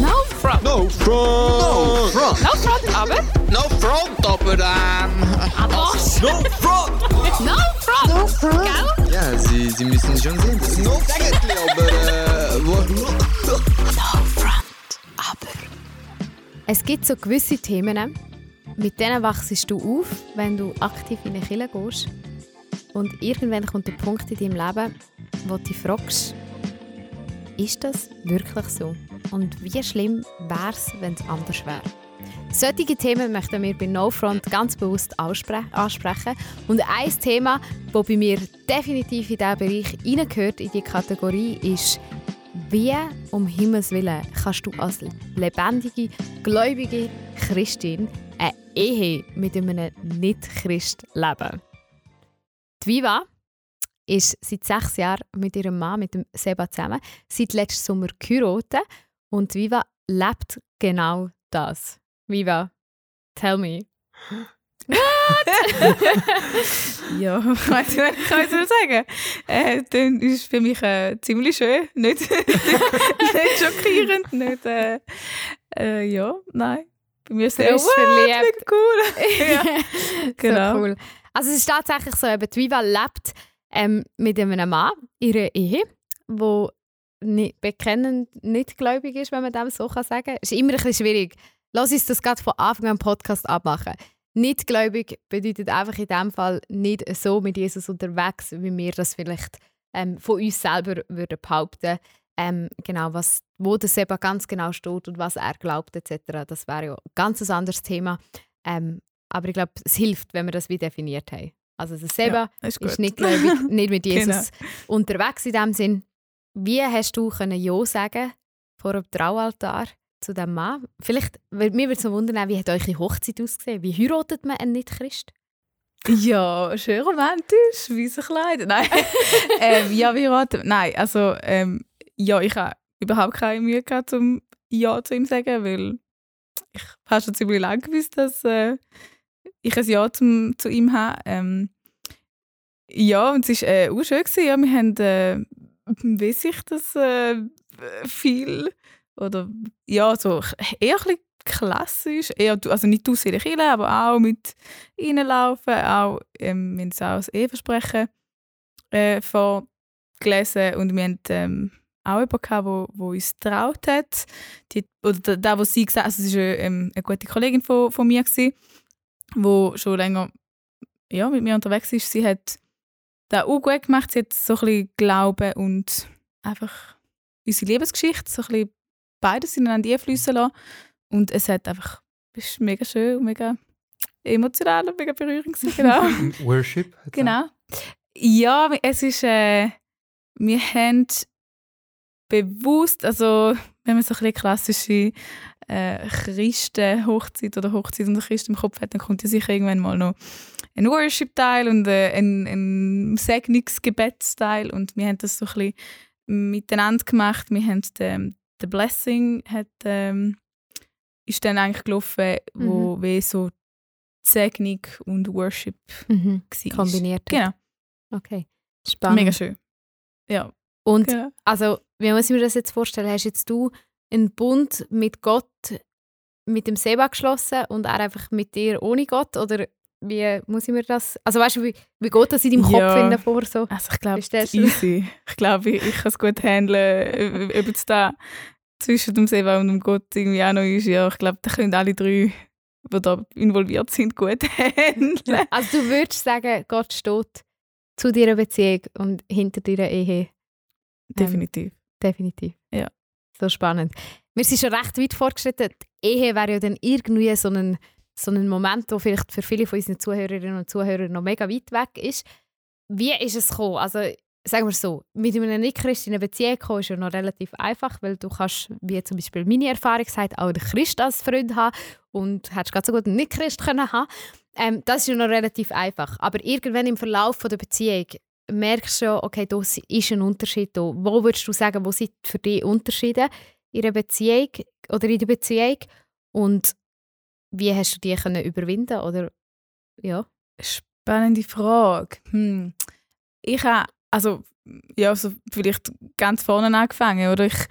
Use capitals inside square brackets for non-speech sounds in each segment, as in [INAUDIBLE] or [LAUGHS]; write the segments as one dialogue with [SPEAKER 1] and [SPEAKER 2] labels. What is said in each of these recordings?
[SPEAKER 1] No front.
[SPEAKER 2] No front!
[SPEAKER 3] No front!
[SPEAKER 1] No front, aber.
[SPEAKER 3] No front, aber ähm...
[SPEAKER 1] Aber.
[SPEAKER 2] No front!
[SPEAKER 1] No front. No front. Gell?
[SPEAKER 2] Ja, Sie, Sie müssen schon sehen, das ist no
[SPEAKER 3] Eigentlich, aber äh... Wo,
[SPEAKER 1] No front, aber.
[SPEAKER 4] Es gibt so gewisse Themen, mit denen wachst du auf, wenn du aktiv in eine Kirche gehst. Und irgendwann kommt der Punkt in deinem Leben, wo du dich fragst, ist das wirklich so? Und wie schlimm wäre es, wenn es anders wäre? Solche Themen möchten wir bei No Front ganz bewusst ansprechen. Und ein Thema, das bei mir definitiv in diesen Bereich hineingehört, in die Kategorie, ist, wie um Himmels Willen kannst du als lebendige, gläubige Christin eine Ehe mit einem Nicht-Christ leben? Die Viva ist seit sechs Jahren mit ihrem Mann, mit dem Seba, zusammen. Seit letzten Sommer geheiratet. Und Viva lebt genau das. Viva, tell me. [LAUGHS]
[SPEAKER 5] Ja, ich weiß nicht, ich kann so sagen. Äh, dann ist es für mich äh, ziemlich schön. Nicht, [LAUGHS] nicht schockierend, nicht. Äh, äh, ja, nein. Bei mir ist es
[SPEAKER 4] verliebt.
[SPEAKER 5] cool. [LAUGHS] ja, genau.
[SPEAKER 4] So cool. Also es ist tatsächlich so, eben, die Viva lebt ähm, mit einem Mann, ihre Ehe, wo nicht, bekennend nicht gläubig ist, wenn man dem so kann sagen kann. Ist immer ein bisschen schwierig. Lass uns das gerade von Anfang an im Podcast abmachen. Nicht gläubig bedeutet einfach in dem Fall nicht so mit Jesus unterwegs, wie wir das vielleicht ähm, von uns selber würden behaupten ähm, genau, was, wo der Seba ganz genau steht und was er glaubt etc. Das wäre ja ein ganz anderes Thema. Ähm, aber ich glaube, es hilft, wenn wir das wie definiert haben. Also der Seba
[SPEAKER 5] Ja, ist
[SPEAKER 4] nicht gläubig, [LAUGHS] nicht mit Jesus
[SPEAKER 5] Genau.
[SPEAKER 4] unterwegs in dem Sinn. Wie hast du können Ja sagen vor dem Traualtar zu dem Mann? Vielleicht, mir würde es wundern, wie hat eure Hochzeit ausgesehen? Wie heiratet man einen Nicht-Christ?
[SPEAKER 5] Ja, schön romantisch, weiße Kleider. Nein. [LAUGHS] ähm, ja, wie raten? Nein, also ähm, ja, ich habe überhaupt keine Mühe gehabt, um Ja zu ihm zu sagen, weil ich habe schon ziemlich lange gewusst, dass äh, ich ein Ja zum, zu ihm habe. Ähm, ja, und es war äh, auch schön. Gewesen, ja. Wir haben, äh, weiß ich das, äh, viel oder ja, so eher ein klassisch, eher, also nicht aus in der Kirche, aber auch mit reinlaufen, auch, ähm, wir haben auch das Eheversprechen äh, vorgelesen und wir haben ähm, auch jemanden gehabt, wo, wo uns getraut hat. Die, oder der, der, was sie gesagt also es war ähm, eine gute Kollegin von, von mir, die schon länger ja, mit mir unterwegs ist. Sie hat das auch gut gemacht. Sie hat so ein bisschen Glauben und einfach unsere Lebensgeschichte so ein bisschen beides ineinander einfließen lassen. Und es hat einfach, es ist mega schön und mega emotional und mega berührend genau. [LAUGHS]
[SPEAKER 2] Worship.
[SPEAKER 5] genau. Ja, es ist, äh, wir haben bewusst, also wenn man so ein bisschen klassische äh, Christen-Hochzeit oder Hochzeit unter Christen im Kopf hat, dann kommt ja sicher irgendwann mal noch ein Worship-Teil und äh, ein, ein Segnungsgebetsteil und wir haben das so ein bisschen miteinander gemacht. Wir haben den, den Blessing hat, ähm, ist dann eigentlich gelaufen, wo wie so Segnung und Worship
[SPEAKER 4] Mhm.
[SPEAKER 5] war.
[SPEAKER 4] Kombiniert.
[SPEAKER 5] Genau,
[SPEAKER 4] Okay. Spannend.
[SPEAKER 5] mega schön. Ja,
[SPEAKER 4] Und
[SPEAKER 5] genau.
[SPEAKER 4] also, wie muss ich mir das jetzt vorstellen? Hast jetzt du einen Bund mit Gott, mit dem Seba geschlossen und er einfach mit dir ohne Gott? Oder wie muss ich mir das... Also weißt du, wie, wie geht das in deinem
[SPEAKER 5] Ja.
[SPEAKER 4] Kopf in vor so?
[SPEAKER 5] Also ich glaube, easy. Ich glaube, ich, ich kann es gut handeln, ob es da zwischen dem Seva und dem Gott irgendwie auch noch ist. Ja, ich glaube, da können alle drei, die da involviert sind, gut [LAUGHS] handeln.
[SPEAKER 4] Also du würdest sagen, Gott steht zu deiner Beziehung und hinter deiner Ehe.
[SPEAKER 5] Definitiv.
[SPEAKER 4] Definitiv.
[SPEAKER 5] Ja.
[SPEAKER 4] So spannend. Wir sind schon recht weit fortgeschritten. Die Ehe wäre ja dann irgendwie so ein, so ein Moment, der vielleicht für viele von unseren Zuhörerinnen und Zuhörern noch mega weit weg ist. Wie ist es gekommen? Also, sagen wir so, mit einem Nicht-Christ in eine Beziehung kommen ist ja noch relativ einfach, weil du kannst, wie zum Beispiel meine Erfahrung sagt, auch einen Christ als Freund haben und hättest ganz so gut einen Nicht-Christ können haben. Ähm, das ist ja noch relativ einfach. Aber irgendwann im Verlauf der Beziehung merkst du schon, okay, da ist ein Unterschied da. Wo würdest du sagen, wo sind für dich Unterschiede in einer Beziehung oder in der Beziehung und wie hast du die können überwinden oder ja?
[SPEAKER 5] Spannende Frage. Hm. Ich habe, also, ja, also vielleicht ganz vorne angefangen, oder? Ich,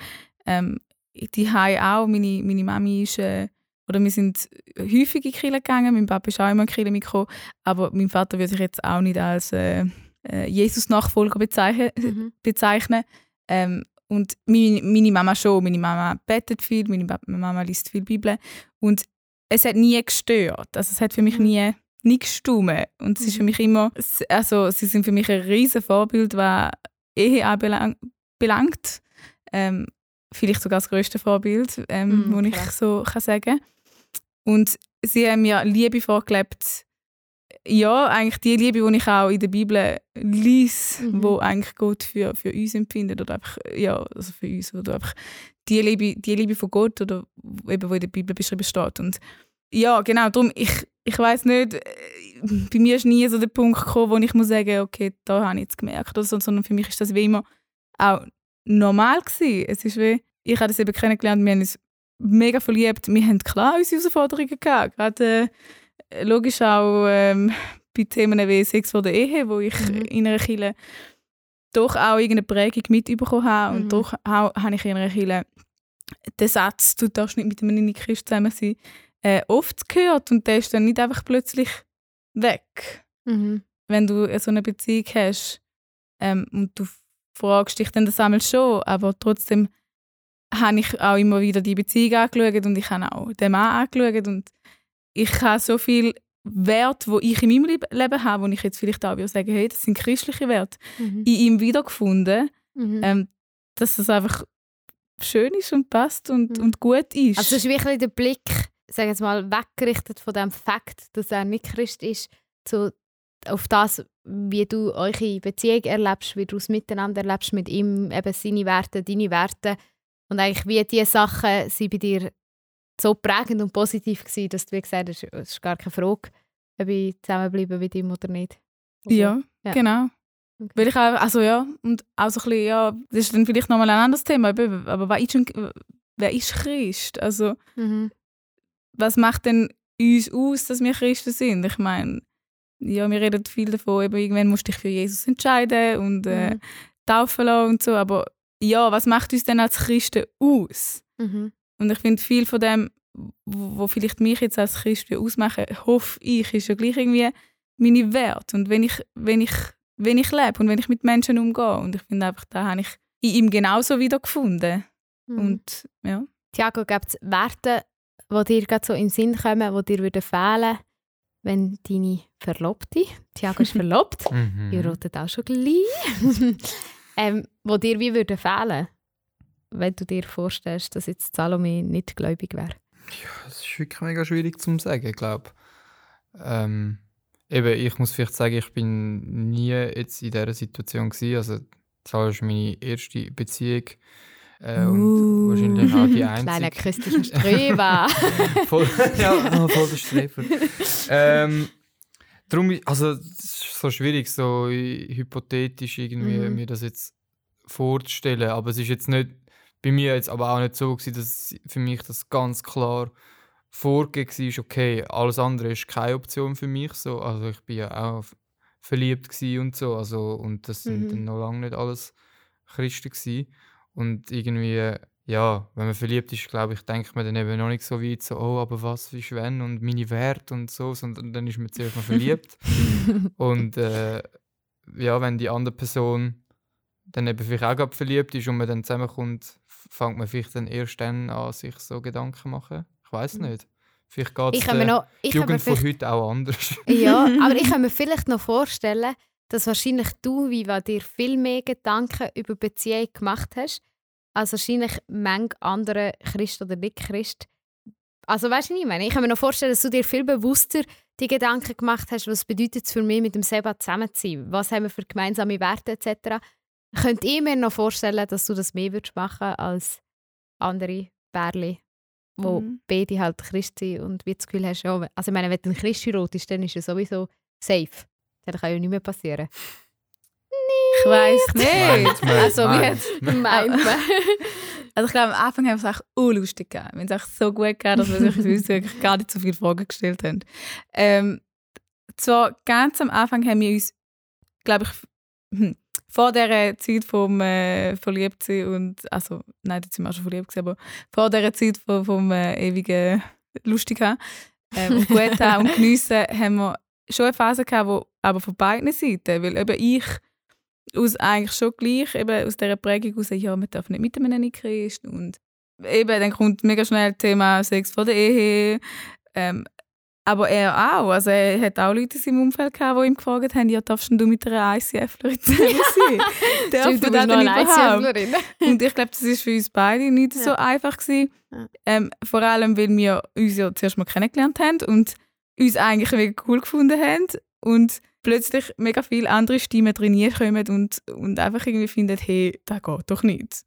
[SPEAKER 5] ähm, die auch, meine, meine Mami ist, äh, oder wir sind häufig in Kirche gegangen, mein Papa ist auch immer in Kirche mitgekommen, aber mein Vater würde sich jetzt auch nicht als äh, äh, Jesus-Nachfolger bezeichnen.
[SPEAKER 4] Mhm. [LAUGHS]
[SPEAKER 5] bezeichnen. Ähm, und meine, meine Mama schon. Meine Mama betet viel, meine Mama liest viel Bibel. Und es hat nie gestört. Also es hat für mich
[SPEAKER 4] Mhm.
[SPEAKER 5] nie, nie gestummen. Und es ist für
[SPEAKER 4] Mhm.
[SPEAKER 5] mich immer, also sie sind für mich ein riesen Vorbild, was Ehe anbelang- belangt. Ähm, vielleicht sogar das größte Vorbild, ähm, wo ich so kann sagen Und sie haben mir Liebe vorgelebt. Ja, eigentlich die Liebe, die ich auch in der Bibel lese,
[SPEAKER 4] Mhm.
[SPEAKER 5] wo eigentlich Gott für, für uns empfindet oder einfach, ja, also für uns oder einfach die Liebe, die Liebe von Gott oder eben, wo in der Bibel beschrieben steht. Und ja, genau, darum, ich, ich weiß nicht, äh, bei mir ist nie so der Punkt gekommen, wo ich muss sagen, okay, da habe ich jetzt gemerkt, oder so, sondern für mich ist das wie immer auch normal gewesen. Es ist wie, ich habe das eben kennengelernt, wir haben uns mega verliebt, wir haben klar unsere Herausforderungen gehabt, gerade äh, logisch auch ähm, bei Themen wie Sex vor der Ehe, wo ich
[SPEAKER 4] Mhm.
[SPEAKER 5] in einer Kirche doch auch irgendeine Prägung mitbekommen habe
[SPEAKER 4] Mhm.
[SPEAKER 5] und doch habe ich in einer Kirche den Satz, du darfst nicht mit einem Nicht-Christ zusammen sein, äh, oft gehört und der ist dann nicht einfach plötzlich weg.
[SPEAKER 4] Mhm.
[SPEAKER 5] Wenn du so eine Beziehung hast ähm, und du fragst dich dann das einmal schon, aber trotzdem habe ich auch immer wieder die Beziehung angeschaut und ich habe auch den Mann angeschaut und ich habe so viel Wert, wo ich in meinem Leb- Leben habe, wo ich jetzt vielleicht auch sagen, hey, das sind christliche Werte,
[SPEAKER 4] Mhm.
[SPEAKER 5] in ihm wiedergefunden,
[SPEAKER 4] Mhm.
[SPEAKER 5] ähm, dass es einfach schön ist und passt und,
[SPEAKER 4] Mhm.
[SPEAKER 5] und gut ist.
[SPEAKER 4] Also es ist wirklich der Blick, sag jetzt mal, weggerichtet von dem Fakt, dass er nicht Christ ist, zu, auf das, wie du eure Beziehung erlebst, wie du es miteinander erlebst mit ihm, eben seine Werte, deine Werte. Und eigentlich wie diese Sachen sind bei dir so prägend und positiv gewesen, dass du wie gesagt hast, es ist gar keine Frage, ob ich zusammenbleibe mit ihm oder nicht. Also,
[SPEAKER 5] ja,
[SPEAKER 4] Ja.
[SPEAKER 5] genau.
[SPEAKER 4] Okay.
[SPEAKER 5] Weil ich auch, also ja, und auch so ein bisschen, ja, das ist dann vielleicht nochmal ein anderes Thema, aber wer ist, wer ist Christ? Also,
[SPEAKER 4] Mhm.
[SPEAKER 5] was macht denn uns aus, dass wir Christen sind? Ich meine, ja, wir reden viel davon, eben, irgendwann musst du dich für Jesus entscheiden und äh,
[SPEAKER 4] Mhm.
[SPEAKER 5] taufen lassen und so, aber ja, was macht uns denn als Christen aus?
[SPEAKER 4] Mhm.
[SPEAKER 5] Und ich finde, viel von dem, wo wo vielleicht mich jetzt als Christen ausmachen, hoffe ich, ist ja gleich irgendwie meine Werte. Und wenn ich, wenn ich, wenn ich lebe und wenn ich mit Menschen umgehe. Und ich finde einfach, da habe ich in ihm genauso wiedergefunden.
[SPEAKER 4] Mhm.
[SPEAKER 5] Und ja.
[SPEAKER 4] Tiago, gibt es Werte, die dir gerade so in den Sinn kommen, die dir würden fehlen wenn deine Verlobte, Tiago ist [LAUGHS] verlobt,
[SPEAKER 2] Mhm.
[SPEAKER 4] ihr rotet auch schon gleich, [LAUGHS] ähm, die dir wie würden fehlen, wenn du dir vorstellst, dass jetzt Salome nicht gläubig wäre.
[SPEAKER 2] Das ist wirklich mega schwierig zu sagen, ich glaube. Ähm, eben, ich muss vielleicht sagen, ich bin nie jetzt in dieser Situation gewesen. Also, das ist meine erste Beziehung. Äh, und wahrscheinlich auch die [LAUGHS]
[SPEAKER 4] Kleiner
[SPEAKER 2] einzige.
[SPEAKER 4] christlicher Streber. [LAUGHS]
[SPEAKER 2] voll, ja, ah, voll der Streber. ähm, darum, also, es ist so schwierig, so hypothetisch irgendwie
[SPEAKER 4] Mhm.
[SPEAKER 2] mir das jetzt vorzustellen. Aber es ist jetzt nicht, bei mir jetzt aber auch nicht so gewesen, dass für mich das ganz klar vorgegeben war, okay, alles andere ist keine Option für mich. So. Also ich bin ja auch verliebt und so. Also, und das sind
[SPEAKER 4] Mhm.
[SPEAKER 2] dann noch lange nicht alles Christen gewesen. Und irgendwie, ja, wenn man verliebt ist, glaube ich, denkt man dann eben noch nicht so weit, so, oh, aber was ist wenn und meine Werte und so, sondern dann ist man zuerst mal verliebt. [LAUGHS] und äh, ja, wenn die andere Person dann eben vielleicht auch gerade verliebt ist und man dann zusammenkommt, fängt man vielleicht dann erst dann an, sich so Gedanken zu machen. Ich weiß nicht. Vielleicht geht es der
[SPEAKER 4] noch,
[SPEAKER 2] Jugend von heute auch anders. [LAUGHS]
[SPEAKER 4] ja, aber ich [LAUGHS] kann mir vielleicht noch vorstellen, dass wahrscheinlich du, wie war dir viel mehr Gedanken über Beziehung gemacht hast, als wahrscheinlich manch andere Christ oder nicht Christ. Also weißt du, was ich meine? Ich kann mir noch vorstellen, dass du dir viel bewusster die Gedanken gemacht hast, was bedeutet es für mich, mit dem Seba zusammen zu sein? Was haben wir für gemeinsame Werte etc. Könnte ich mir noch vorstellen, dass du das mehr würdest machen als andere Pärchen, wo
[SPEAKER 5] Mhm.
[SPEAKER 4] beide halt Christ sind und wie das Gefühl hast, ja, also ich meine, wenn du ein Christ heiratest, dann ist es sowieso safe. Dann kann ja nichts mehr passieren.
[SPEAKER 5] Ich weiß nicht.
[SPEAKER 2] Meint
[SPEAKER 5] also, wie
[SPEAKER 2] meint
[SPEAKER 5] jetzt,
[SPEAKER 2] man.
[SPEAKER 4] Meint man. [LAUGHS]
[SPEAKER 5] also ich glaube, am Anfang haben wir es echt unlustig gehabt. Wir haben es echt so gut gehabt, dass wir sich uns wirklich gar nicht so viele Fragen gestellt haben. Ähm, zwar ganz am Anfang haben wir uns, glaube ich, hm, vor dieser Zeit vom äh, Verliebtsein und, also, nein, da sind wir auch schon verliebt gewesen, aber vor dieser Zeit vom, vom äh, ewigen lustig haben ähm, und gut [LAUGHS] haben und geniessen, haben wir schon eine Phase gehabt, wo aber von beiden Seiten, weil eben ich aus eigentlich schon gleich, eben aus dieser Prägung aus, ja, man darf nicht mit einem Nicht-Christ und eben, dann kommt mega schnell das Thema Sex vor der Ehe, ähm, aber er auch. Also er hat auch Leute in seinem Umfeld gehabt, die ihm gefragt haben, ja, darfst du mit einer ICF-Lerin zusammen sein? [LAUGHS] Darf
[SPEAKER 4] du
[SPEAKER 5] das
[SPEAKER 4] noch
[SPEAKER 5] denn überhaupt? Und ich glaube, das ist für uns beide nicht so einfach gewesen.
[SPEAKER 4] Ja.
[SPEAKER 5] Ähm, vor allem, weil wir uns ja zuerst mal kennengelernt haben und uns eigentlich mega cool gefunden haben und plötzlich mega viele andere Stimmen drin kommen und, und einfach irgendwie finden, hey, das geht doch nicht.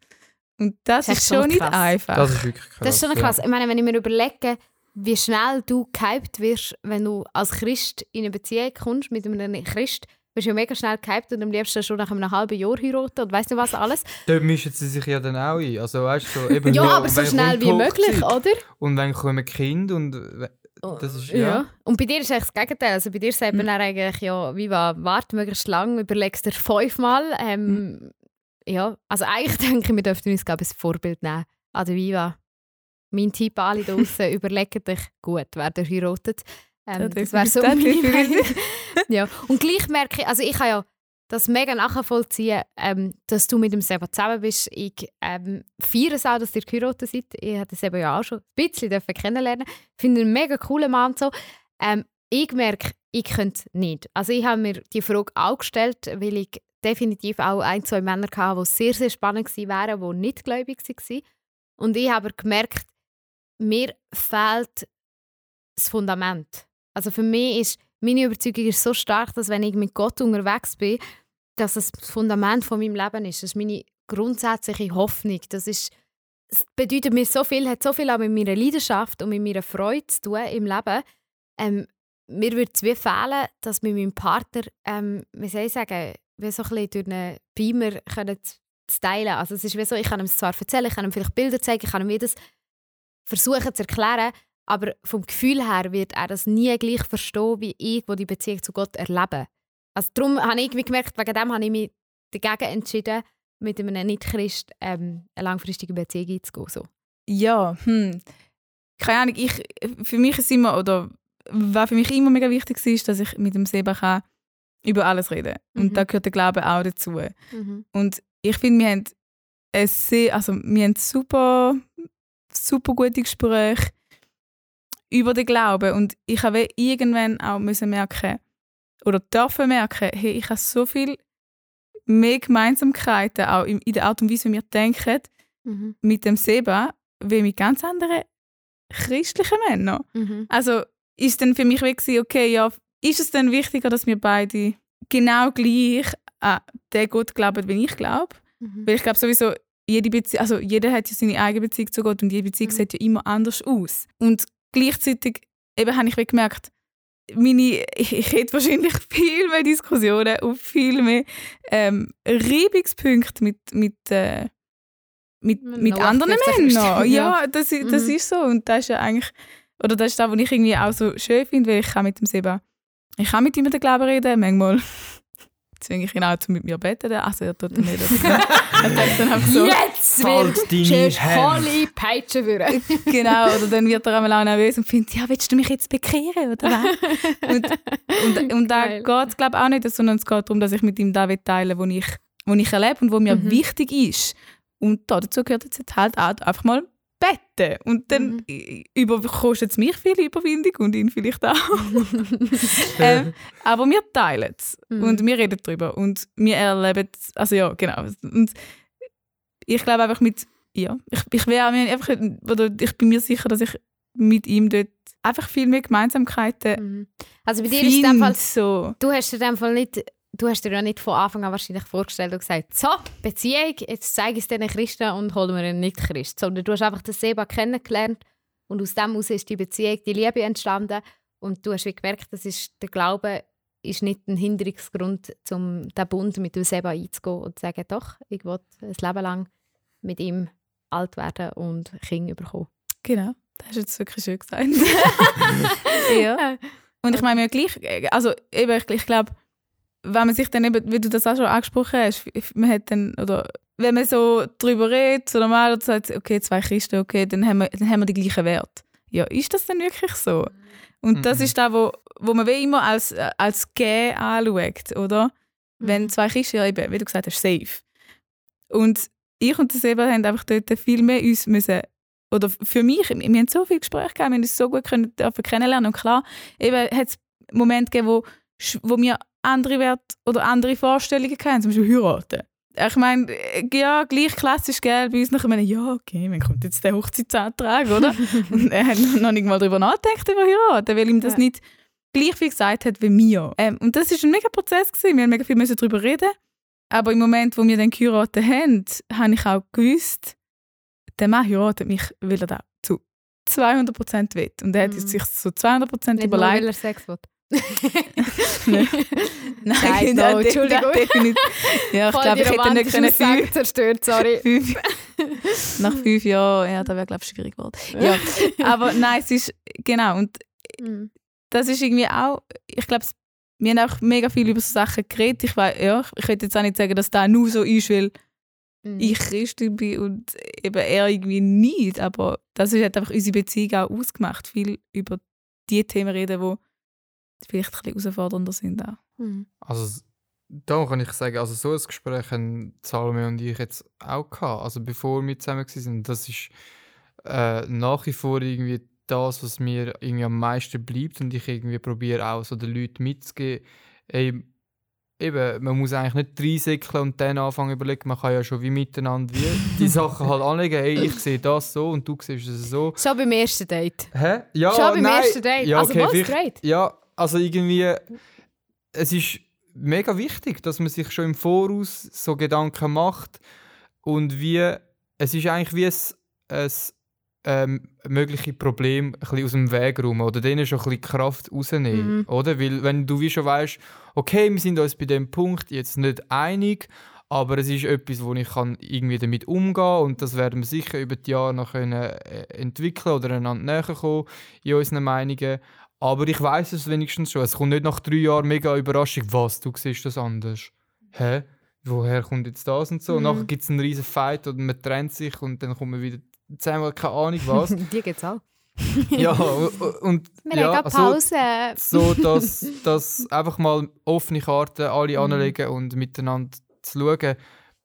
[SPEAKER 5] Und das,
[SPEAKER 4] Das ist
[SPEAKER 5] ist
[SPEAKER 4] schon
[SPEAKER 5] schon nicht
[SPEAKER 4] krass.
[SPEAKER 5] einfach.
[SPEAKER 2] Das ist wirklich krass.
[SPEAKER 4] Das ist schon
[SPEAKER 2] ja.
[SPEAKER 4] krass. Ich meine, wenn ich mir überlege, wie schnell du gehypt wirst, wenn du als Christ in eine Beziehung kommst mit einem Christ, wirst du ja mega schnell gehypt und am liebsten schon nach einem halben Jahr heiraten und weißt du was alles.
[SPEAKER 2] Dort mischen sie sich ja dann auch ein. Also weißt du, so, eben, [LAUGHS]
[SPEAKER 4] Ja,
[SPEAKER 2] ja,
[SPEAKER 4] aber so schnell wie möglich, oder?
[SPEAKER 2] Und dann kommen Kinder und das ist ja.
[SPEAKER 4] Und bei dir ist eigentlich das Gegenteil. Also bei dir sagt man dann eigentlich, ja, wie war, warte möglichst lang, überlegst dir fünfmal. Ähm, Ja, also eigentlich [LAUGHS] denke ich, wir dürften uns glaube ich, ein Vorbild nehmen an der Viva. Mein Tipp alle draußen, [LAUGHS] überlegt euch gut, wer ihr heiratet. Ähm, das wäre so [LAUGHS] meine [LAUGHS] ja. Und gleich merke ich, also ich kann ja das mega nachvollziehen, ähm, dass du mit dem Seba zusammen bist. Ich ähm, feiere es auch, dass ihr geheiratet seid. Ich habe den Seba ja auch schon ein bisschen kennenlernen. Ich finde ihn einen mega coolen Mann. So. Ähm, ich merke, ich könnte nicht. Also ich habe mir die Frage auch gestellt, weil ich definitiv auch ein, zwei Männer hatte, die sehr, sehr spannend wären, die nicht gläubig waren. Und ich habe aber gemerkt, mir fehlt das Fundament. Also für mich ist meine Überzeugung ist so stark, dass wenn ich mit Gott unterwegs bin, dass das Fundament von meinem Leben ist. Das ist meine grundsätzliche Hoffnung. Das ist es bedeutet mir so viel, hat so viel auch mit meiner Leidenschaft und mit meiner Freude zu tun im Leben. Ähm, mir würde es wie fehlen, dass mit meinem Partner, ähm, wie soll ich sagen, wie so ein bisschen durch einen Beamer können zu teilen. Also es ist wie so, ich kann ihm es zwar erzählen, ich kann ihm vielleicht Bilder zeigen, ich kann ihm wie das versuchen zu erklären, aber vom Gefühl her wird er das nie gleich verstehen, wie ich, wo die Beziehung zu Gott erlebe. Also darum habe ich gemerkt, wegen dem habe ich mich dagegen entschieden, mit einem Nicht-Christ ähm, eine langfristige Beziehung einzugehen. So.
[SPEAKER 5] Ja, hm. Keine Ahnung, ich, für mich ist immer, oder was für mich immer mega wichtig war, ist, dass ich mit dem Seba kann über alles reden
[SPEAKER 4] Mhm.
[SPEAKER 5] Und da gehört der Glaube auch dazu.
[SPEAKER 4] Mhm.
[SPEAKER 5] Und ich finde, wir haben ein sehr, also wir haben super, super gute Gespräche über den Glauben. Und ich habe irgendwann auch müssen merken, oder dürfen merken, hey, ich habe so viel mehr Gemeinsamkeiten, auch in, der Art und Weise, wie wir denken,
[SPEAKER 4] Mhm.
[SPEAKER 5] mit dem Seba, wie mit ganz anderen christlichen Männern.
[SPEAKER 4] Mhm.
[SPEAKER 5] Also ist dann für mich gewesen, okay, ja, ist es dann wichtiger, dass wir beide genau gleich an den Gott glauben, wie ich glaube?
[SPEAKER 4] Mhm.
[SPEAKER 5] Weil ich glaube sowieso, jede Bezie also jeder hat ja seine eigene Beziehung zu Gott und jede Beziehung
[SPEAKER 4] Mhm.
[SPEAKER 5] sieht ja immer anders aus. Und gleichzeitig eben habe ich gemerkt, meine, ich, ich hätte wahrscheinlich [LAUGHS] viel mehr Diskussionen und viel mehr ähm, Reibungspunkte mit, mit, äh, mit,
[SPEAKER 4] Mit
[SPEAKER 5] mit anderen
[SPEAKER 4] 58
[SPEAKER 5] Männern. Ja, das, das
[SPEAKER 4] Mhm.
[SPEAKER 5] ist so. Und das ist ja eigentlich, oder das ist das, was ich irgendwie auch so schön finde, weil ich kann mit dem Seba, ich kann mit ihm den Glauben reden, manchmal zwinge ich ihn auch zu mit mir beten. Also er tut nicht. Das, [LAUGHS] er dann einfach so.
[SPEAKER 4] Jetzt wird volle Peitsche führen.
[SPEAKER 5] Genau, oder dann wird er einmal auch nervös und findet, ja, willst du mich jetzt bekehren oder was? [LAUGHS] und, und, und da geht es glaube ich auch nicht, sondern es geht darum, dass ich mit ihm da teilen will, was ich, was ich erlebe und was mir
[SPEAKER 4] Mhm.
[SPEAKER 5] wichtig ist. Und da dazu gehört jetzt halt auch einfach mal beten. Und dann
[SPEAKER 4] Mhm.
[SPEAKER 5] äh, über, kostet es mich viel Überwindung und ihn vielleicht auch. [LAUGHS] ähm, aber wir teilen es
[SPEAKER 4] Mhm.
[SPEAKER 5] und wir reden darüber und wir erleben es. Also ja, genau. Und ich glaube einfach mit, ja, ich, ich, wär, einfach, oder ich bin mir sicher, dass ich mit ihm dort einfach viel mehr Gemeinsamkeiten
[SPEAKER 4] Mhm. Also bei dir ist Fall,
[SPEAKER 5] finde. So.
[SPEAKER 4] du hast in dem Fall nicht, du hast dir ja nicht von Anfang an wahrscheinlich vorgestellt und gesagt, so, Beziehung, jetzt zeige ich es diesen Christen und hol mir einen Nicht-Christ. Sondern du hast einfach den Seba kennengelernt und aus dem heraus ist die Beziehung, die Liebe entstanden und du hast wie gemerkt, das ist, der Glaube ist nicht ein Hinderungsgrund, um den Bund mit dem Seba einzugehen und zu sagen, doch, ich will ein Leben lang mit ihm alt werden und Kinder bekommen.
[SPEAKER 5] Genau, das hast du jetzt wirklich schön gesagt. [LAUGHS] [LAUGHS] ja. [LAUGHS] Und ich meine mir gleich, also eben, ich, ich glaube, wenn man sich dann eben, wie du das auch schon angesprochen hast, man hat dann, oder wenn man so drüber redet, so normal und sagt, okay, zwei Christen, okay, dann haben wir, dann haben wir die gleichen Werte. Ja, ist das denn wirklich so? Und das
[SPEAKER 2] Mhm.
[SPEAKER 5] ist da, wo, wo man wie immer als, als Gay anschaut, oder? Wenn zwei Christen, ja eben, wie du gesagt hast, safe. Und ich und der Seba haben einfach dort viel mehr uns müssen, oder für mich, wir haben so viel Gespräche gehabt, wir haben uns so gut können, dürfen kennenlernen und klar, eben hat es Momente gegeben, wo, wo wir andere Werte oder andere Vorstellungen hatten, zum Beispiel heiraten. Ich meine, ja, gleich klassisch, gell, bei uns nachher, meine, ja, okay, wann kommt jetzt der Hochzeitsantrag, oder? [LAUGHS] und er hat noch nicht mal darüber nachgedacht, über heiraten, weil ihm das
[SPEAKER 4] Ja.
[SPEAKER 5] nicht gleich viel gesagt hat wie mir. Ähm, und das war ein mega Prozess, gewesen. wir haben mega viel müssen darüber reden. Aber im Moment, wo wir dann geheiratet haben, habe ich auch gewusst, der Mann heiratet mich, weil er das zu 200% will. Und er hat
[SPEAKER 4] Mhm.
[SPEAKER 5] sich so 200%
[SPEAKER 4] Nicht nur, weil
[SPEAKER 5] überlegt.
[SPEAKER 4] er Sex will.
[SPEAKER 5] Nein.
[SPEAKER 4] Nein,
[SPEAKER 5] das-
[SPEAKER 4] no,
[SPEAKER 5] das-
[SPEAKER 4] Entschuldigung.
[SPEAKER 5] Ja, ich glaube, ich hätte nicht können fünf,
[SPEAKER 4] zerstört, sorry. [LAUGHS]
[SPEAKER 5] fünf, nach fünf Jahren, ja, da wäre glaube ich schwierig geworden. Ja, aber nein, es ist, genau, und
[SPEAKER 4] Mhm.
[SPEAKER 5] das ist irgendwie auch, ich glaube, wir haben auch mega viel über so Sachen geredet. Ich weiß, ja, ich, will jetzt auch nicht sagen, dass das nur so ist, weil
[SPEAKER 4] Mhm.
[SPEAKER 5] ich Christin bin und eben er irgendwie nicht. Aber das hat einfach unsere Beziehung auch ausgemacht. Viel über die Themen reden, die vielleicht ein bisschen herausfordernder sind. Auch.
[SPEAKER 4] Mhm.
[SPEAKER 2] Also, da kann ich sagen, also so ein Gespräch haben Salome und ich jetzt auch gehabt, also bevor wir zusammen waren. Das ist äh, nach wie vor irgendwie das, was mir irgendwie am meisten bleibt und ich irgendwie probiere auch so den Leuten mitzugeben, ey, eben, man muss eigentlich nicht reinsäckeln und dann anfangen zu überlegen, man kann ja schon wie miteinander wie [LAUGHS] die Sachen halt anlegen, hey, ich sehe das so und du siehst es so.
[SPEAKER 4] Schon beim ersten Date.
[SPEAKER 2] Hä? Ja,
[SPEAKER 4] Schon beim
[SPEAKER 2] nein.
[SPEAKER 4] ersten Date.
[SPEAKER 2] Ja,
[SPEAKER 4] also
[SPEAKER 2] okay,
[SPEAKER 4] was
[SPEAKER 2] vielleicht-
[SPEAKER 4] great.
[SPEAKER 2] Ja, also irgendwie, es ist mega wichtig, dass man sich schon im Voraus so Gedanken macht und wie, es ist eigentlich wie ein, ein ähm, mögliche Problem ein bisschen aus dem Weg räumen oder denen schon ein bisschen Kraft rausnehmen,
[SPEAKER 4] Mhm.
[SPEAKER 2] oder? Weil wenn du wie schon weißt, okay, wir sind uns bei dem Punkt jetzt nicht einig, aber es ist etwas, wo ich kann irgendwie damit umgehen und das werden wir sicher über die Jahre noch können, äh, entwickeln oder einander näher kommen in unseren Meinungen. Aber ich weiß es wenigstens schon. Es kommt nicht nach drei Jahren mega Überraschung, was, du siehst das anders. Hä? Woher kommt jetzt das und so? Und
[SPEAKER 4] Mhm.
[SPEAKER 2] nachher gibt es einen riesen Fight oder man trennt sich und dann kommt man wieder zusammen, keine Ahnung was. [LAUGHS]
[SPEAKER 4] Die geht's auch. [LAUGHS]
[SPEAKER 2] ja, und, und
[SPEAKER 4] Wir
[SPEAKER 2] ja, also,
[SPEAKER 4] Pause.
[SPEAKER 2] so, dass, dass einfach mal offene Karten alle
[SPEAKER 4] Mhm.
[SPEAKER 2] anlegen und miteinander zu schauen,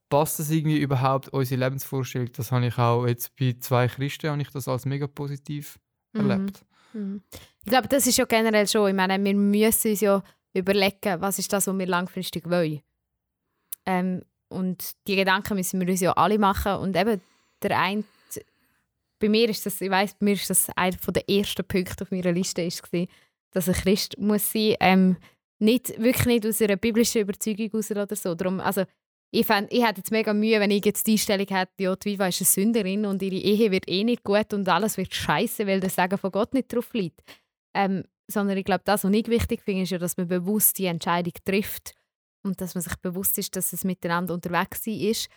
[SPEAKER 2] passt das irgendwie überhaupt unsere Lebensvorstellung? Das habe ich auch jetzt bei zwei Christen habe ich das als mega positiv
[SPEAKER 4] Mhm.
[SPEAKER 2] erlebt.
[SPEAKER 4] Mhm. Ich glaube, das ist ja generell schon. Ich meine, wir müssen uns ja überlegen, was ist das, was wir langfristig wollen. Ähm, und die Gedanken müssen wir uns ja alle machen. Und eben der eine, bei mir ist das, ich weiß, bei mir ist das einer der ersten Punkte auf meiner Liste ist dass ein Christ muss sein. Ähm, nicht wirklich nicht aus einer biblischen Überzeugung heraus oder so. Darum, also ich, fänd, ich hätte jetzt mega Mühe, wenn ich jetzt die Einstellung hätte, ja, die Viva ist eine Sünderin und ihre Ehe wird eh nicht gut und alles wird scheiße, weil das Sagen von Gott nicht drauf liegt. Ähm, sondern ich glaube, das, was ich wichtig finde, ist ja, dass man bewusst die Entscheidung trifft und dass man sich bewusst ist, dass es miteinander unterwegs ist.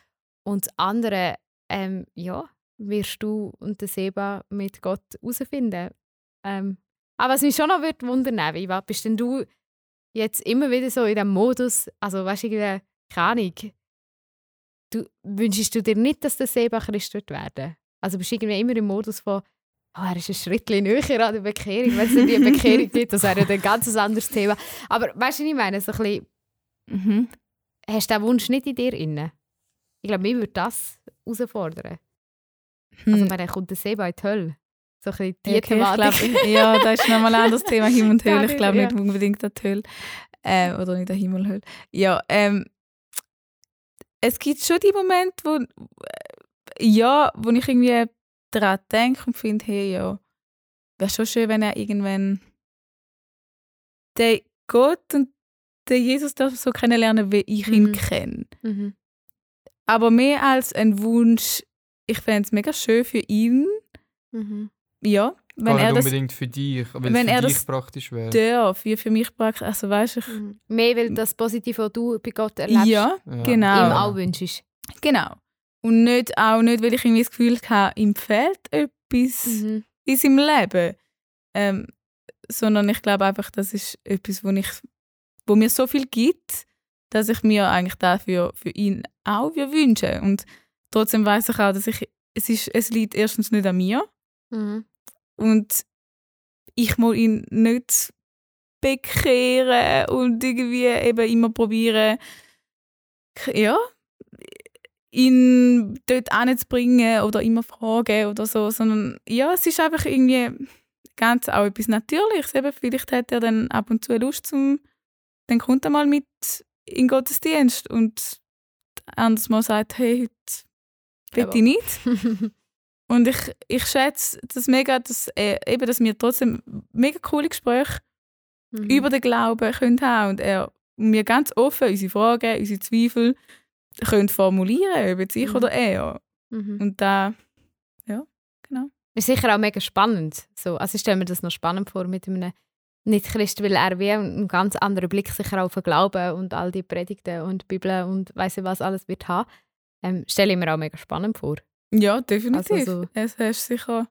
[SPEAKER 4] Und das andere, ähm, ja, wirst du und der Seba mit Gott herausfinden. Ähm, aber was mich schon noch würde wundern, Viva, bist denn du jetzt immer wieder so in diesem Modus, also weißt du, keine Ahnung, du, wünschst du dir nicht, dass der Seba Christ wird werden? Also bist du irgendwie immer im Modus von, oh, er ist ein Schritt näher an der Bekehrung, wenn es nicht die Bekehrung gibt, das wäre ja ein ganz anderes Thema. Aber weißt du, was ich meine, so ein bisschen,
[SPEAKER 5] Mhm.
[SPEAKER 4] hast du den Wunsch nicht in dir inne? Ich glaube, mir würde das herausfordern. Also,
[SPEAKER 5] Hm.
[SPEAKER 4] wenn kommt der Seba in die Hölle. So ein bisschen die
[SPEAKER 5] Ja, okay, ich
[SPEAKER 4] Thematik.
[SPEAKER 5] glaub, ja, das ist nochmal ein anderes Thema, Himmel und [LAUGHS] Hölle. Ich glaube nicht unbedingt an die Hölle. Äh, oder nicht an Himmel und Hölle. Ja, ähm, es gibt schon die Momente, wo, ja, wo ich irgendwie daran denke und finde, hey, ja, wäre schon schön, wenn er irgendwann den Gott und den Jesus so kennenlernen, wie ich ihn
[SPEAKER 4] Mhm.
[SPEAKER 5] kenne.
[SPEAKER 4] Mhm.
[SPEAKER 5] Aber mehr als ein Wunsch, ich fände es mega schön für ihn,
[SPEAKER 4] Mhm.
[SPEAKER 5] ja, wenn
[SPEAKER 2] Gar
[SPEAKER 5] er
[SPEAKER 2] nicht
[SPEAKER 5] das
[SPEAKER 2] unbedingt für dich, weil
[SPEAKER 5] wenn
[SPEAKER 2] es für
[SPEAKER 5] er
[SPEAKER 2] dich
[SPEAKER 5] das
[SPEAKER 2] praktisch wäre.
[SPEAKER 5] darf, wie für mich praktisch, also weißt ich,
[SPEAKER 4] Mhm. Mehr, weil das Positive, was du bei Gott erlebst,
[SPEAKER 5] ja,
[SPEAKER 2] Ja.
[SPEAKER 5] genau.
[SPEAKER 4] ihm auch wünschst.
[SPEAKER 5] genau. Und nicht auch nicht, weil ich irgendwie das Gefühl habe, ihm fehlt etwas
[SPEAKER 4] Mhm.
[SPEAKER 5] in seinem Leben, ähm, sondern ich glaube einfach, das ist etwas, wo ich wo mir so viel gibt, dass ich mir eigentlich dafür für ihn auch würde wünschen. Und trotzdem weiß ich auch, dass ich, es, ist, es liegt erstens nicht an mir
[SPEAKER 4] Mhm.
[SPEAKER 5] Und ich muss ihn nicht bekehren und irgendwie eben immer probieren, ja, ihn dort hinzubringen oder immer fragen oder so, sondern ja, es ist einfach irgendwie ganz auch etwas Natürliches. Eben, vielleicht hat er dann ab und zu Lust zum, dann kommt er mal mit in den Gottesdienst und anders mal sagt, hey, heute ich nicht. [LAUGHS] Und ich, ich schätze das mega, dass, äh, eben, dass wir trotzdem mega coole Gespräche
[SPEAKER 4] Mhm.
[SPEAKER 5] über den Glauben können haben und er und wir ganz offen unsere Fragen, unsere Zweifel können formulieren, ob jetzt ich
[SPEAKER 4] Mhm.
[SPEAKER 5] oder er.
[SPEAKER 4] Mhm.
[SPEAKER 5] Und da, ja, genau.
[SPEAKER 4] Ist sicher auch mega spannend. So, also ich stelle mir das noch spannend vor mit einem Nicht-Christ, weil er wie einen ganz anderen Blick sicher auf den Glauben und all die Predigten und die Bibel und weiss ich was alles wird haben. Ähm, stelle ich mir auch mega spannend vor.
[SPEAKER 5] Ja, definitiv.
[SPEAKER 4] Also so-
[SPEAKER 5] Es hast sicher.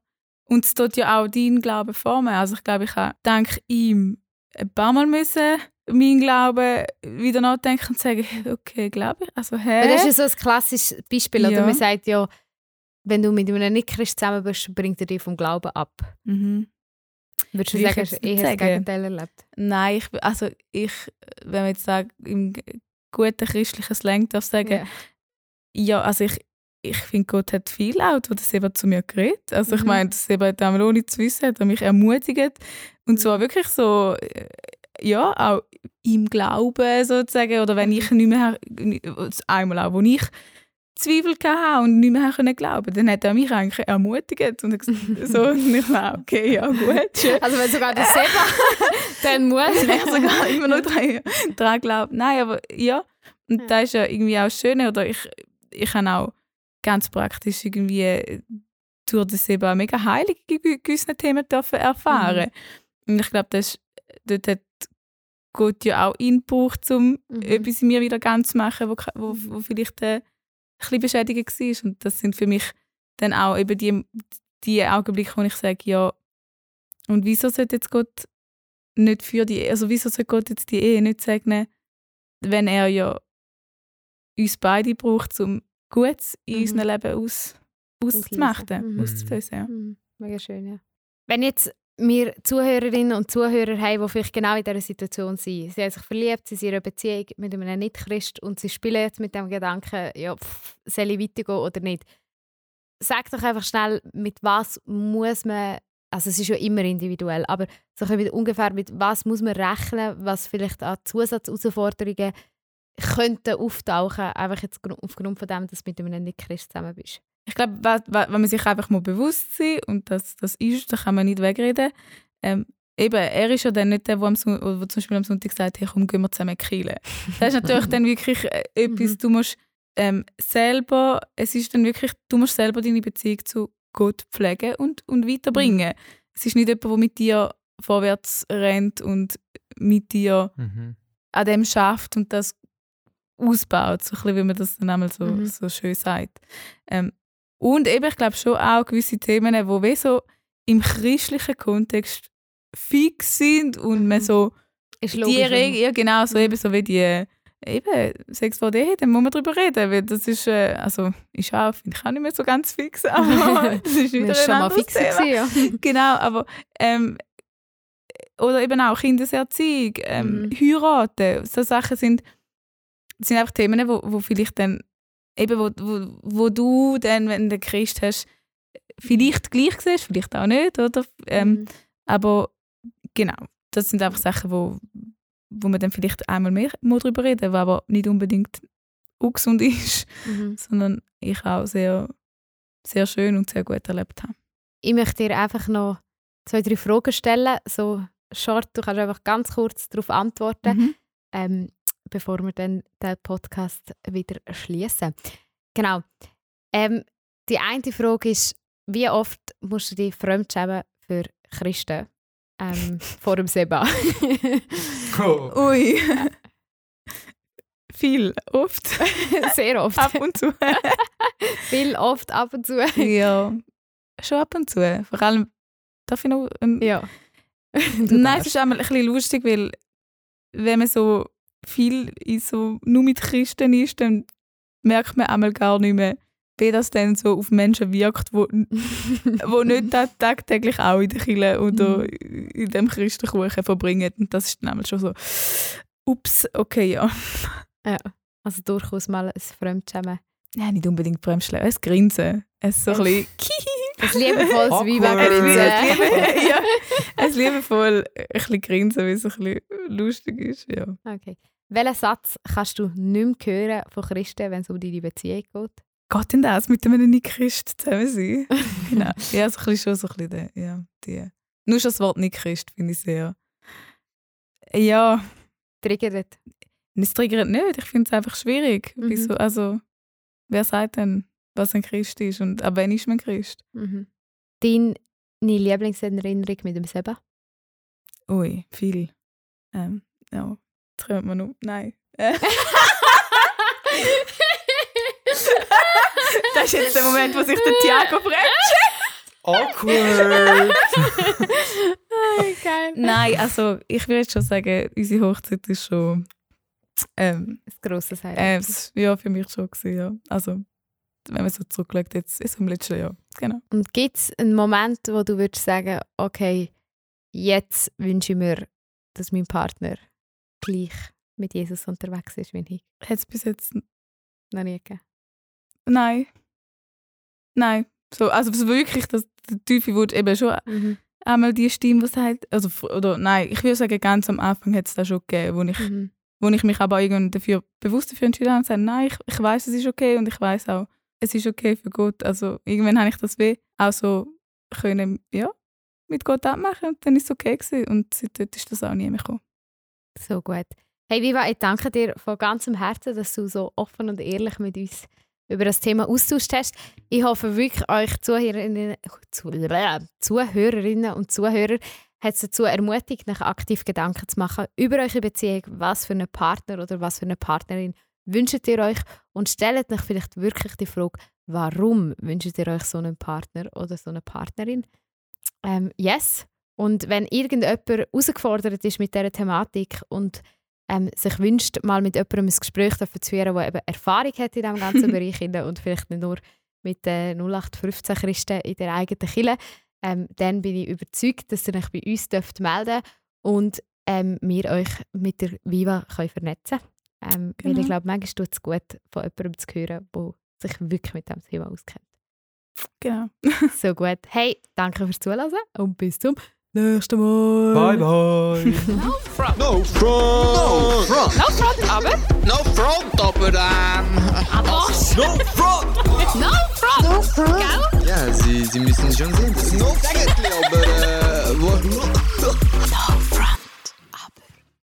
[SPEAKER 5] Und es tut ja auch deinen Glauben formen. Also ich glaube, ich habe dank ihm ein paar Mal müssen meinen Glauben wieder nachdenken und sagen, [LAUGHS] okay, glaube ich. Also, hä?
[SPEAKER 4] Das ist ja so ein klassisches Beispiel. Oder
[SPEAKER 5] Ja.
[SPEAKER 4] man sagt ja, wenn du mit einem Nicht-Christ zusammen bist, bringt er dich vom Glauben ab.
[SPEAKER 5] mhm.
[SPEAKER 4] Würdest du sagen, hast du eher das. Gegenteil erlebt?
[SPEAKER 5] Nein, ich, also ich, wenn man jetzt sagt, im guten christlichen Slang darf sagen,
[SPEAKER 4] Ja.
[SPEAKER 5] Ja, also ich, ich finde, Gott hat viel auch, wo das eben zu mir geredet. Also ich
[SPEAKER 4] Mhm.
[SPEAKER 5] meine, das eben einmal ohne zu wissen, hat er mich ermutigt. Und zwar wirklich so, äh, ja, auch im Glauben sozusagen. Oder wenn ich nicht mehr, einmal auch, wo ich Zweifel hatte und nicht mehr können glauben dann hat er mich eigentlich ermutigt. Und gesagt, [LAUGHS] so, und ich war okay, ja gut, schön.
[SPEAKER 4] Also wenn sogar der Seba [LAUGHS] dann muss.
[SPEAKER 5] Ich sogar immer noch dran, dran glaube. Nein, aber ja. Und
[SPEAKER 4] Ja.
[SPEAKER 5] das ist ja irgendwie auch schön. Oder ich, ich habe auch ganz praktisch irgendwie äh, durch das eben auch mega heilig gewissen Themen dürfen erfahren. Und ich glaube, das dort hat Gott ja auch gebraucht, um
[SPEAKER 4] Mhm.
[SPEAKER 5] etwas in mir wieder ganz zu machen, wo, wo, wo vielleicht äh, ein bisschen beschädigt war. Und das sind für mich dann auch eben die, die Augenblicke, wo ich sage, ja, und wieso sollte jetzt Gott nicht für die, also wieso sollte Gott jetzt die Ehe nicht segnen, wenn er ja uns beide braucht, um Gutes in
[SPEAKER 4] Mhm.
[SPEAKER 5] unserem Leben aus, auszumachen,
[SPEAKER 4] Mhm.
[SPEAKER 5] auszulösen. Ja.
[SPEAKER 4] Mhm, Mega schön, ja. Wenn jetzt wir Zuhörerinnen und Zuhörer haben, die vielleicht genau in dieser Situation sind. Sie haben sich verliebt, sie sind in einer Beziehung mit einem Nicht-Christ und sie spielen jetzt mit dem Gedanken, ja, pff, soll ich weitergehen oder nicht. Sag doch einfach schnell, mit was muss man, also es ist ja immer individuell, aber so ungefähr mit was muss man rechnen, was vielleicht an Zusatzausforderungen könnten auftauchen, einfach jetzt gru- aufgrund von dem, dass du mit einem Nicht-Christ zusammen bist.
[SPEAKER 5] Ich glaube, wenn man sich einfach mal bewusst sein und das, das ist, da kann man nicht wegreden. Ähm, eben, er ist ja dann nicht der, der, am Son- oder zum Beispiel am Sonntag sagt, hey, komm, gehen wir zusammen killen. [LAUGHS] Das ist natürlich dann wirklich äh, etwas,
[SPEAKER 4] Mhm.
[SPEAKER 5] du musst ähm, selber, es ist dann wirklich, du musst selber deine Beziehung zu Gott pflegen und, und weiterbringen. Es ist nicht jemand, der mit dir vorwärts rennt und mit dir
[SPEAKER 2] Mhm.
[SPEAKER 5] an dem schafft und das ausbaut, so ein bisschen, wie man das dann einmal so,
[SPEAKER 4] Mhm.
[SPEAKER 5] so schön sagt. Ähm, und eben, ich glaube schon auch gewisse Themen, die wie so im christlichen Kontext fix sind und man
[SPEAKER 4] Mhm.
[SPEAKER 5] so
[SPEAKER 4] Ist
[SPEAKER 5] die
[SPEAKER 4] logisch.
[SPEAKER 5] Regel, ja genau, so
[SPEAKER 4] Mhm.
[SPEAKER 5] eben so wie die eben Sex vor Ehe, dann muss man darüber reden, weil das ist, äh, also ist auch, finde ich auch nicht mehr so ganz fix, [LAUGHS] aber das ist wieder
[SPEAKER 4] schon mal fix. Gewesen, Ja. [LAUGHS]
[SPEAKER 5] Genau, aber ähm, oder eben auch Kindeserziehung, ähm,
[SPEAKER 4] Mhm.
[SPEAKER 5] heiraten, so Sachen sind, sind einfach Themen, wo, wo vielleicht dann eben, wo, wo, wo du dann, wenn du Christ hast, vielleicht gleich siehst, vielleicht auch nicht, oder? Ähm,
[SPEAKER 4] Mhm.
[SPEAKER 5] Aber genau, das sind einfach Sachen, wo, wo man dann vielleicht einmal mehr mal drüber reden, was aber nicht unbedingt ungesund [LAUGHS] ist,
[SPEAKER 4] Mhm.
[SPEAKER 5] sondern ich auch sehr, sehr schön und sehr gut erlebt habe.
[SPEAKER 4] Ich möchte dir einfach noch zwei, drei Fragen stellen. So short, du kannst einfach ganz kurz darauf antworten,
[SPEAKER 5] Mhm.
[SPEAKER 4] ähm, bevor wir dann den Podcast wieder schließen. Genau. Ähm, die eine Frage ist, wie oft musst du dich fremdschämen für Christen? Ähm, [LAUGHS] vor dem Seba.
[SPEAKER 2] Oh. [LAUGHS]
[SPEAKER 5] Ui. [LAUGHS] Viel, oft,
[SPEAKER 4] Sehr oft.
[SPEAKER 5] ab und zu.
[SPEAKER 4] Viel, oft, ab und zu.
[SPEAKER 5] ja, schon ab und zu. Vor allem, darf ich noch... Ähm,
[SPEAKER 4] ja.
[SPEAKER 5] Nein, es ist einmal ein bisschen lustig, weil wenn man so viel in so, nur mit Christen ist, dann merkt man einmal gar nicht mehr, wie das dann so auf Menschen wirkt, wo, [LAUGHS] wo nicht tag- tagtäglich auch in der Kirche oder
[SPEAKER 4] Mhm.
[SPEAKER 5] in dem Christenkuchen verbringen. Und das ist dann einmal schon so, ups, okay, ja.
[SPEAKER 4] Also durchaus mal ein Fremdschämen.
[SPEAKER 5] Nein, nicht unbedingt bremsen, ein Grinsen. Es so ein bisschen, [LAUGHS]
[SPEAKER 4] Ein liebevolles Weibergrinsen.
[SPEAKER 5] ja, ein liebevoll ein bisschen grinsen, weil es ein bisschen lustig ist. Ja.
[SPEAKER 4] Okay. Welchen Satz kannst du nicht mehr hören von Christen, wenn es um deine Beziehung geht?
[SPEAKER 5] Geht denn das mit einem Nicht-Christ zusammen sein? [LAUGHS] genau. Ja, so ein bisschen schon so ein bisschen ja, die. Nur schon das Wort Nicht-Christ finde ich sehr. Ja,
[SPEAKER 4] Triggert.
[SPEAKER 5] es triggert nicht. Ich finde es einfach schwierig.
[SPEAKER 4] Mhm.
[SPEAKER 5] Wieso, also, wer sagt denn, was ein Christ ist und ab wann ist man Christ?
[SPEAKER 4] Mhm. Deine Lieblingserinnerung mit dem Seba?
[SPEAKER 5] Ui, viel. Ähm, ja, kommt man noch. Nein. [LAUGHS] Das ist jetzt der Moment, wo sich der Tiago fragt.
[SPEAKER 2] Awkward!
[SPEAKER 4] Geil.
[SPEAKER 5] Nein, also ich würde jetzt schon sagen, unsere Hochzeit ist schon. Ähm,
[SPEAKER 4] Das grosse Highlight.
[SPEAKER 5] äh, es- ja, für mich schon gewesen, ja. Also, wenn man so zurückschaut, jetzt ist im letzten Jahr. Genau.
[SPEAKER 4] Und gibt es einen Moment, wo du würdest sagen, okay, jetzt wünsche ich mir, dass mein Partner gleich mit Jesus unterwegs ist wie ich?
[SPEAKER 5] Hat es bis jetzt.
[SPEAKER 4] Noch nie gegeben.
[SPEAKER 5] Nein. Nein. So, also so wirklich, dass der tiefe Wunsch eben schon
[SPEAKER 4] Mhm.
[SPEAKER 5] einmal die Stimme, die sagt, also, oder nein, ich würde sagen, ganz am Anfang hat es das schon gegeben, wo ich,
[SPEAKER 4] Mhm.
[SPEAKER 5] wo ich mich aber irgendwann dafür, bewusst dafür entschieden habe und gesagt, nein, ich, ich weiß, es ist okay und ich weiß auch, es ist okay für Gott. Also irgendwann habe ich das weh auch so können, ja, mit Gott abmachen und dann ist es okay gewesen. und seitdem ist das auch nie mehr gekommen.
[SPEAKER 4] So gut. Hey Viva, ich danke dir von ganzem Herzen, dass du so offen und ehrlich mit uns über das Thema austauscht hast. Ich hoffe wirklich, euch Zuhörerinnen, zu, Zuhörerinnen und Zuhörer hat es dazu ermutigt, nach aktiv Gedanken zu machen über eure Beziehung, was für einen Partner oder was für eine Partnerin wünscht ihr euch und stellt euch vielleicht wirklich die Frage, warum wünscht ihr euch so einen Partner oder so eine Partnerin? Ähm, yes. Und wenn irgendjemand herausgefordert ist mit dieser Thematik und ähm, sich wünscht, mal mit jemandem ein Gespräch zu führen, der eben Erfahrung hat in diesem ganzen [LAUGHS] Bereich und vielleicht nicht nur mit den 0815 Christen in der eigenen Kirche, ähm, dann bin ich überzeugt, dass ihr euch bei uns dürft melden und ähm, wir euch mit der Viva können vernetzen Weil
[SPEAKER 5] Genau.
[SPEAKER 4] ich glaube, manchmal tut es gut, von jemandem zu hören, der sich wirklich mit diesem Thema auskennt.
[SPEAKER 5] Genau.
[SPEAKER 4] So gut. Hey, danke fürs Zuhören und bis zum Nächste Mal.
[SPEAKER 2] Bye, bye.
[SPEAKER 3] No front.
[SPEAKER 1] No front. No front. No front, aber.
[SPEAKER 3] No front, aber. Ähm,
[SPEAKER 1] aber.
[SPEAKER 3] No front.
[SPEAKER 1] no front.
[SPEAKER 4] No front.
[SPEAKER 1] Gell?
[SPEAKER 3] Ja, Sie, Sie müssen schon sehen, das ist no front, aber. No. no.